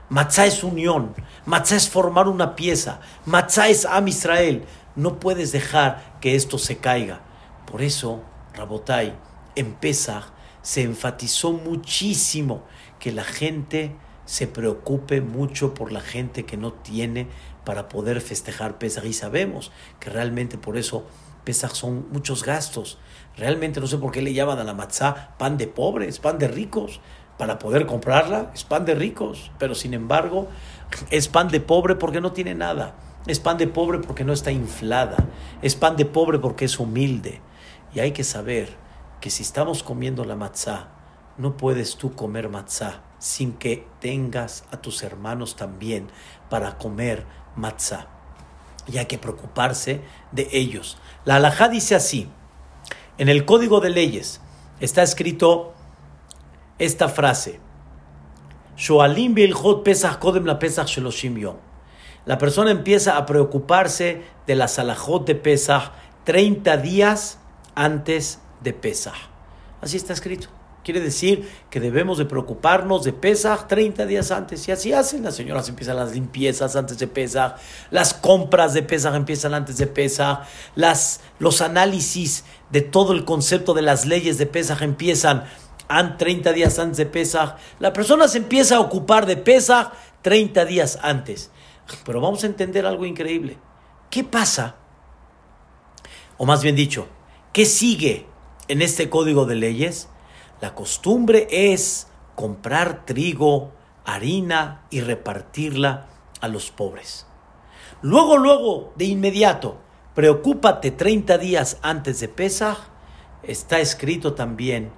Matzah es unión, matzah es formar una pieza, matzah es Am Israel. No puedes dejar que esto se caiga. Por eso, Rabotai, en Pesach se enfatizó muchísimo que la gente se preocupe mucho por la gente que no tiene para poder festejar Pesach. Y sabemos que realmente por eso Pesach son muchos gastos. Realmente no sé por qué le llaman a la matzá pan de pobres, pan de ricos. Para poder comprarla es pan de ricos, pero sin embargo es pan de pobre porque no tiene nada. Es pan de pobre porque no está inflada. Es pan de pobre porque es humilde. Y hay que saber que si estamos comiendo la matzá, no puedes tú comer matzá sin que tengas a tus hermanos también para comer matzah. Y hay que preocuparse de ellos. La halajá dice así: en el código de leyes está escrito esta frase: la persona empieza a preocuparse de la salajot de Pesach 30 días antes de Pesach. Así está escrito. Quiere decir que debemos de preocuparnos de Pesach 30 días antes. Y así hacen. Las señoras empiezan las limpiezas antes de Pesach. Las compras de Pesach empiezan antes de Pesach. Las, los análisis de todo el concepto de las leyes de Pesach empiezan 30 días antes de Pesach. La persona se empieza a ocupar de Pesach 30 días antes. Pero vamos a entender algo increíble. ¿Qué pasa? O más bien dicho, ¿qué sigue en este código de leyes? La costumbre es comprar trigo, harina y repartirla a los pobres. Luego, luego, de inmediato, preocúpate 30 días antes de Pesach. Está escrito también,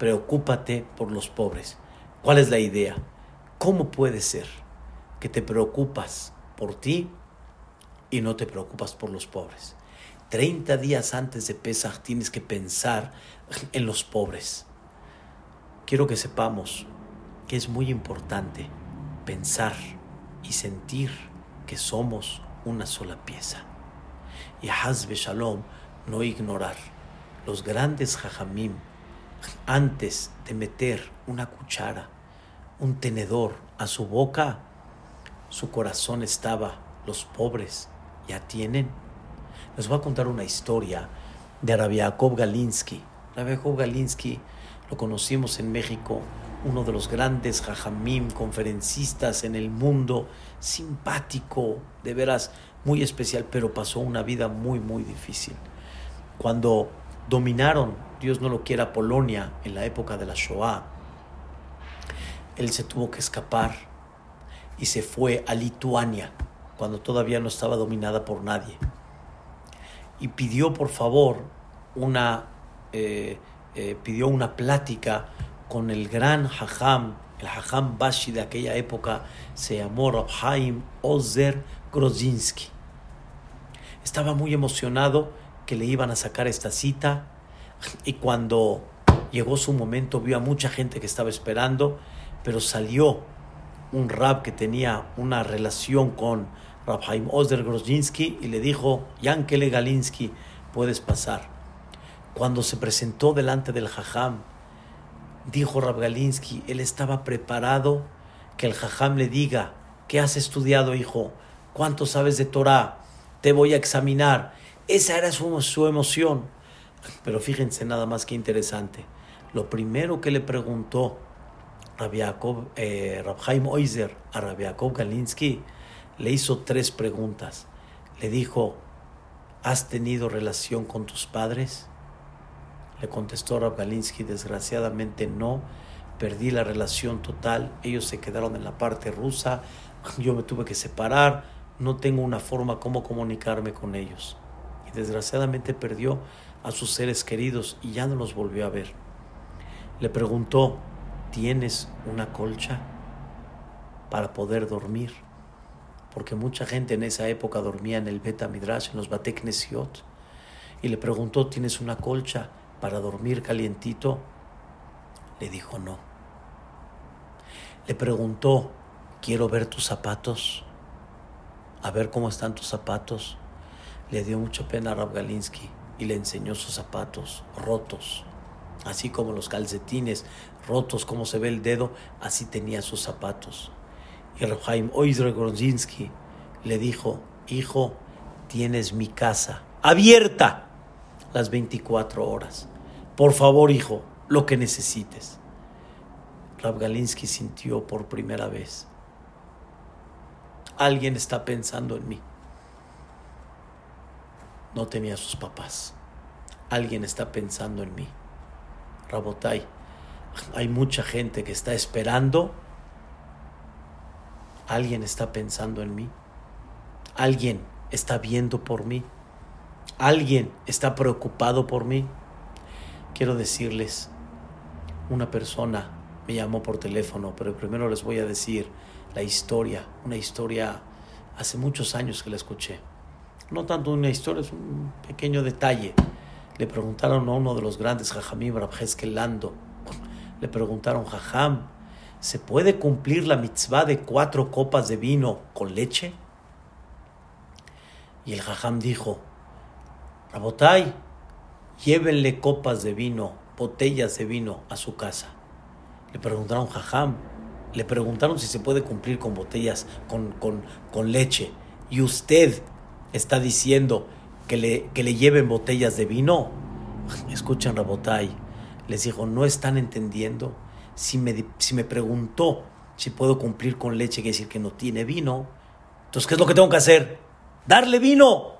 preocúpate por los pobres. ¿Cuál es la idea? ¿Cómo puede ser que te preocupas por ti y no te preocupas por los pobres? 30 días antes de Pesach tienes que pensar en los pobres quiero que sepamos que es muy importante pensar y sentir que somos una sola pieza. Y Hazbe Shalom, no ignorar los grandes jajamim antes de meter una cuchara, un tenedor a su boca, su corazón estaba, los pobres ya tienen. Les voy a contar una historia de Rabiakov Galinsky. Rabiakov Galinsky lo conocimos en México, uno de los grandes jajamim, conferencistas en el mundo, simpático, de veras muy especial, pero pasó una vida muy, muy difícil. Cuando dominaron, Dios no lo quiera, Polonia en la época de la Shoah, él se tuvo que escapar y se fue a Lituania. cuando todavía no estaba dominada por nadie. Y pidió por favor una, eh, eh, pidió una plática con el gran Hajam, el Hajam Bashi de aquella época, se llamó Rabhaim Ozer Grozinski. Estaba muy emocionado que le iban a sacar esta cita y cuando llegó su momento vio a mucha gente que estaba esperando, pero salió un rab que tenía una relación con Rabhaim Ozer Grozinski y le dijo, Yankele Galinsky, puedes pasar. Cuando se presentó delante del Jajam, dijo Rab Galinsky, él estaba preparado que el Jajam le diga, ¿qué has estudiado, hijo? ¿Cuánto sabes de Torah? Te voy a examinar. Esa era su, su emoción. Pero fíjense nada más que interesante. Lo primero que le preguntó Rabbi Jacob, eh, Oizer a Rabbi Jacob Galinsky, le hizo tres preguntas. Le dijo, ¿has tenido relación con tus padres? Le contestó Rab Galinsky, desgraciadamente no, perdí la relación total, ellos se quedaron en la parte rusa, yo me tuve que separar, no tengo una forma como comunicarme con ellos. Desgraciadamente perdió a sus seres queridos y ya no los volvió a ver. Le preguntó, ¿tienes una colcha para poder dormir? Porque mucha gente en esa época dormía en el Beta Midrash, en los Batek Nesiot. Y le preguntó, ¿tienes una colcha para dormir calientito? Le dijo no. Le preguntó, quiero ver tus zapatos, a ver cómo están tus zapatos. Le dio mucha pena a Rab Galinsky y le enseñó sus zapatos rotos, así como los calcetines rotos, como se ve el dedo, así tenía sus zapatos. Y Rabhaim Oizre Grodzinski le dijo, hijo, tienes mi casa abierta las 24 horas. Por favor, hijo, lo que necesites. Rab Galinsky sintió por primera vez. Alguien está pensando en mí. No tenía sus papás. Alguien está pensando en mí. Rabotai, hay mucha gente que está esperando. Alguien está pensando en mí. Alguien está viendo por mí. Alguien está preocupado por mí. Quiero decirles, una persona me llamó por teléfono, pero primero les voy a decir la historia, una historia hace muchos años que la escuché. No tanto una historia, es un pequeño detalle. Le preguntaron a uno de los grandes Jajamim, Lando, le preguntaron, Jajam, ¿se puede cumplir la mitzvah de cuatro copas de vino con leche? Y el Jajam dijo, Rabotai, llévenle copas de vino, botellas de vino a su casa. Le preguntaron, Jajam, le preguntaron si se puede cumplir con botellas, con, con, leche. Y usted está diciendo que le, que le lleven botellas de vino. Escuchan, Rabotai. Les dijo, no están entendiendo. Si me, si me preguntó si puedo cumplir con leche, quiere decir que no tiene vino. Entonces, ¿qué es lo que tengo que hacer? Darle vino.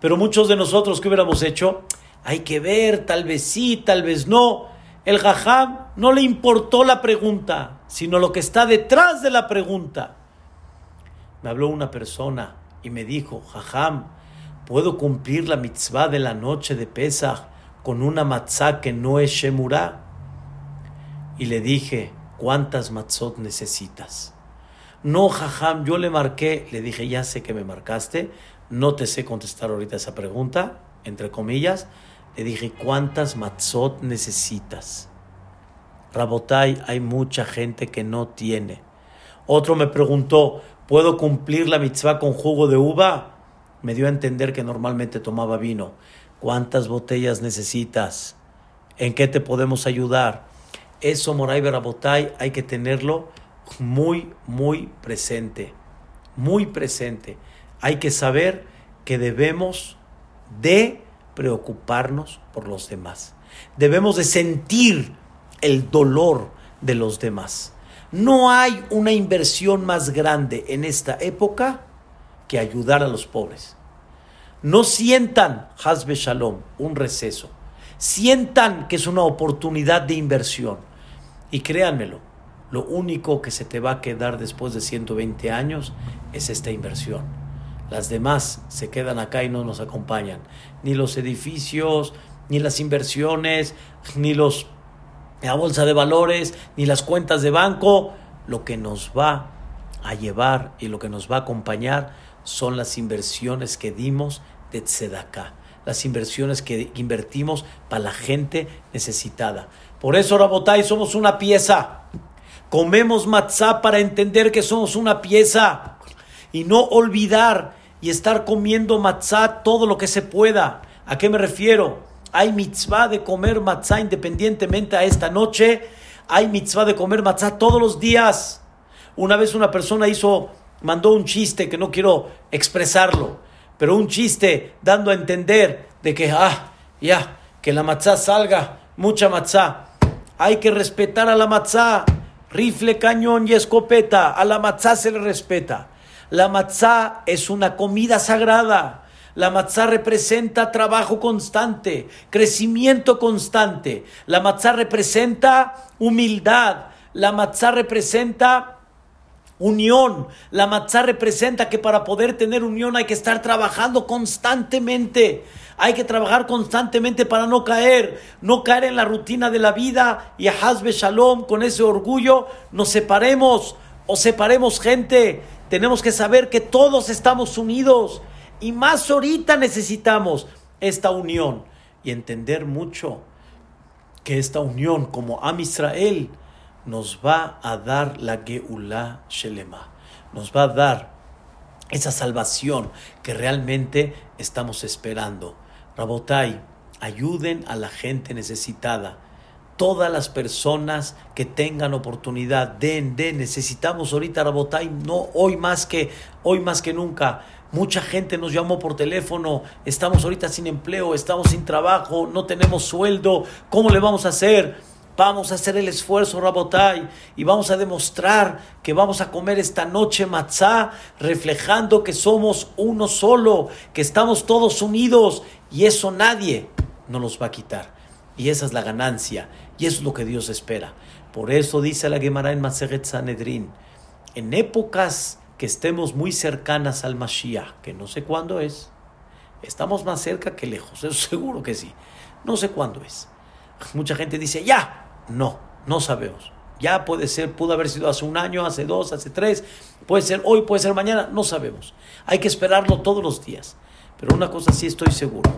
Pero muchos de nosotros, ¿qué hubiéramos hecho? Hay que ver, tal vez sí, tal vez no. El jajam no le importó la pregunta, sino lo que está detrás de la pregunta. Me habló una persona y me dijo, jajam, ¿puedo cumplir la mitzvah de la noche de Pesach con una matzah que no es Shemurah? Y le dije, ¿cuántas matzot necesitas? No, jajam, yo le marqué, le dije, ya sé que me marcaste, no te sé contestar ahorita esa pregunta, entre comillas. Le dije, ¿cuántas matzot necesitas? Rabotai, hay mucha gente que no tiene. Otro me preguntó, ¿puedo cumplir la mitzvah con jugo de uva? Me dio a entender que normalmente tomaba vino. ¿Cuántas botellas necesitas? ¿En qué te podemos ayudar? Eso, Moray Rabotai, hay que tenerlo muy, muy presente. Muy presente hay que saber que debemos de preocuparnos por los demás. Debemos de sentir el dolor de los demás. No hay una inversión más grande en esta época que ayudar a los pobres. No sientan, Hasbe Shalom, un receso. Sientan que es una oportunidad de inversión. Y créanmelo, lo único que se te va a quedar después de 120 años es esta inversión Las demás se quedan acá y no nos acompañan. Ni los edificios, ni las inversiones, ni los la bolsa de valores, ni las cuentas de banco. Lo que nos va a llevar y lo que nos va a acompañar son las inversiones que dimos de Tzedakah, las inversiones que invertimos para la gente necesitada. Por eso, Rabotay, somos una pieza. Comemos matzá para entender que somos una pieza y no olvidar y estar comiendo matzá todo lo que se pueda. ¿A qué me refiero? Hay mitzvah de comer matzá independientemente a esta noche. Hay mitzvah de comer matzá todos los días. Una vez una persona hizo, mandó un chiste que no quiero expresarlo, pero un chiste dando a entender de que, ah, ya, que la matzá salga, mucha matzá. Hay que respetar a la matzá. Rifle, cañón y escopeta. A la matzá se le respeta. La matzá es una comida sagrada. La matzá representa trabajo constante, crecimiento constante. La matzá representa humildad. La matzá representa unión. La matzá representa que para poder tener unión hay que estar trabajando constantemente. Hay que trabajar constantemente para no caer, no caer en la rutina de la vida y a Hazbe Shalom con ese orgullo nos separemos o separemos gente. Tenemos que saber que todos estamos unidos y más ahorita necesitamos esta unión y entender mucho que esta unión como Am Israel nos va a dar la Geulah Shelema, nos va a dar esa salvación que realmente estamos esperando. Rabotai, ayuden a la gente necesitada. Todas las personas que tengan oportunidad, den, den. Necesitamos ahorita Rabotai, no hoy más que hoy más que nunca Mucha gente nos llamó por teléfono, estamos ahorita sin empleo, estamos sin trabajo, no tenemos sueldo, ¿cómo le vamos a hacer? Vamos a hacer el esfuerzo, Rabotai, y vamos a demostrar que vamos a comer esta noche matzá, reflejando que somos uno solo, que estamos todos unidos, y eso nadie nos los va a quitar. Y esa es la ganancia, y eso es lo que Dios espera. Por eso dice la Gemara en Maseret Sanedrin, en épocas que estemos muy cercanas al Mashiach, que no sé cuándo es. Estamos más cerca que lejos, eso seguro que sí. No sé cuándo es. Mucha gente dice, ya, no, no sabemos. Ya puede ser, pudo haber sido hace un año, hace dos, hace tres, puede ser hoy, puede ser mañana, no sabemos. Hay que esperarlo todos los días. Pero una cosa sí estoy seguro.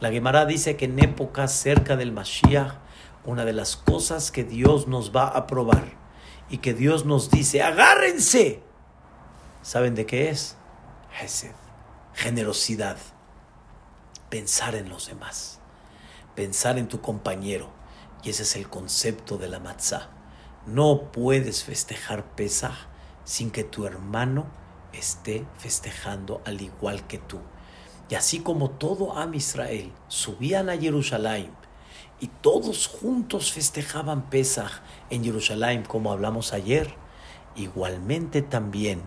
La Gemara dice que en épocas cerca del Mashiach, una de las cosas que Dios nos va a probar y que Dios nos dice, agárrense ¿Saben de qué es? Hesed, generosidad, pensar en los demás, pensar en tu compañero. Y ese es el concepto de la matzah. No puedes festejar Pesach sin que tu hermano esté festejando al igual que tú. Y así como todo Am Israel subían a Jerusalén y todos juntos festejaban Pesach en Jerusalén, como hablamos ayer, igualmente también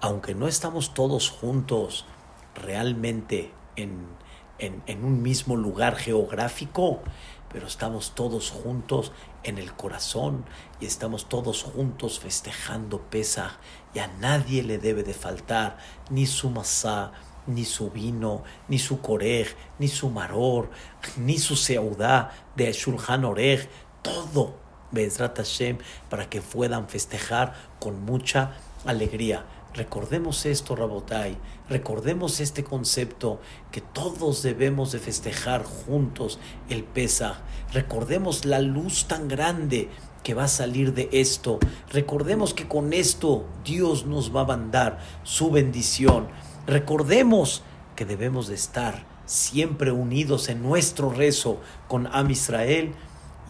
aunque no estamos todos juntos realmente en, un mismo lugar geográfico, pero estamos todos juntos en el corazón y estamos todos juntos festejando Pesach y a nadie le debe de faltar ni su masá, ni su vino, ni su corej, ni su maror, ni su seudá de Shulchan Orej, todo Bezrat Hashem para que puedan festejar con mucha alegría. Recordemos esto, Rabotai, recordemos este concepto que todos debemos de festejar juntos el Pesach. Recordemos la luz tan grande que va a salir de esto. Recordemos que con esto Dios nos va a mandar su bendición. Recordemos que debemos de estar siempre unidos en nuestro rezo con Am Israel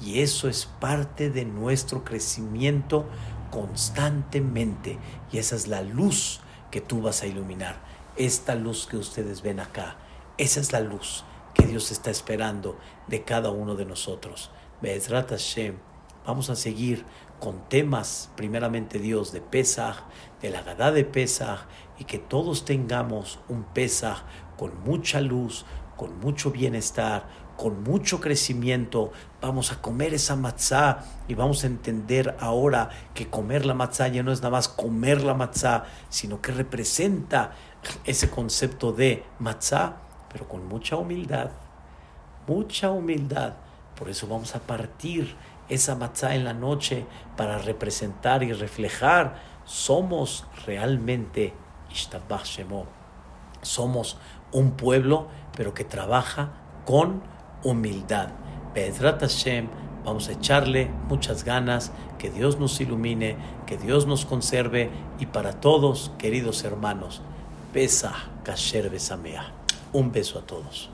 y eso es parte de nuestro crecimiento constantemente. Y esa es la luz que tú vas a iluminar. Esta luz que ustedes ven acá, esa es la luz que Dios está esperando de cada uno de nosotros. Hashem, vamos a seguir con temas, primeramente Dios, de Pesach, de la Gadá de Pesach, y que todos tengamos un Pesach con mucha luz, con mucho bienestar, con mucho crecimiento. Vamos a comer esa matzá y vamos a entender ahora que comer la matzá ya no es nada más comer la matzá, sino que representa ese concepto de matzá, pero con mucha humildad, mucha humildad. Por eso vamos a partir esa matzá en la noche para representar y reflejar. Somos realmente Somos un pueblo, pero que trabaja con humildad. Vamos a echarle muchas ganas, que Dios nos ilumine, que Dios nos conserve y para todos, queridos hermanos, Pesa Kasher Besamea. Un beso a todos.